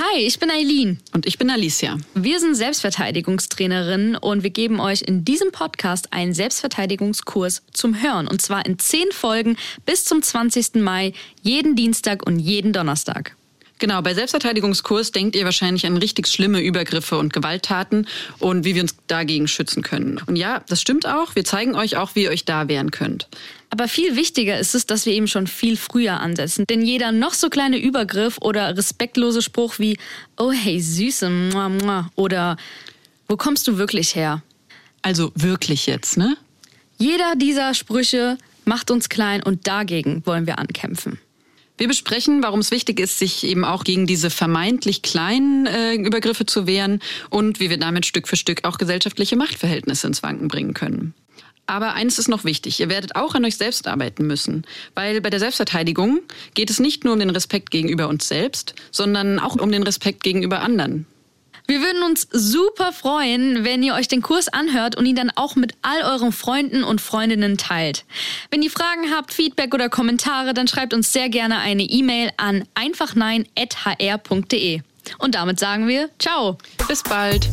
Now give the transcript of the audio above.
Hi, ich bin Eileen. Und ich bin Alicia. Wir sind Selbstverteidigungstrainerinnen und wir geben euch in diesem Podcast einen Selbstverteidigungskurs zum Hören. Und zwar in zehn Folgen bis zum 20. Mai, jeden Dienstag und jeden Donnerstag. Genau, bei Selbstverteidigungskurs denkt ihr wahrscheinlich an richtig schlimme Übergriffe und Gewalttaten und wie wir uns dagegen schützen können. Und ja, das stimmt auch. Wir zeigen euch auch, wie ihr euch da wehren könnt. Aber viel wichtiger ist es, dass wir eben schon viel früher ansetzen. Denn jeder noch so kleine Übergriff oder respektlose Spruch wie Oh hey Süße mua, mua, oder Wo kommst du wirklich her? Also wirklich jetzt, ne? Jeder dieser Sprüche macht uns klein und dagegen wollen wir ankämpfen. Wir besprechen, warum es wichtig ist, sich eben auch gegen diese vermeintlich kleinen äh, Übergriffe zu wehren und wie wir damit Stück für Stück auch gesellschaftliche Machtverhältnisse ins Wanken bringen können. Aber eines ist noch wichtig, ihr werdet auch an euch selbst arbeiten müssen, weil bei der Selbstverteidigung geht es nicht nur um den Respekt gegenüber uns selbst, sondern auch um den Respekt gegenüber anderen. Wir würden uns super freuen, wenn ihr euch den Kurs anhört und ihn dann auch mit all euren Freunden und Freundinnen teilt. Wenn ihr Fragen habt, Feedback oder Kommentare, dann schreibt uns sehr gerne eine E-Mail an einfachnein.hr.de. Und damit sagen wir Ciao. Bis bald.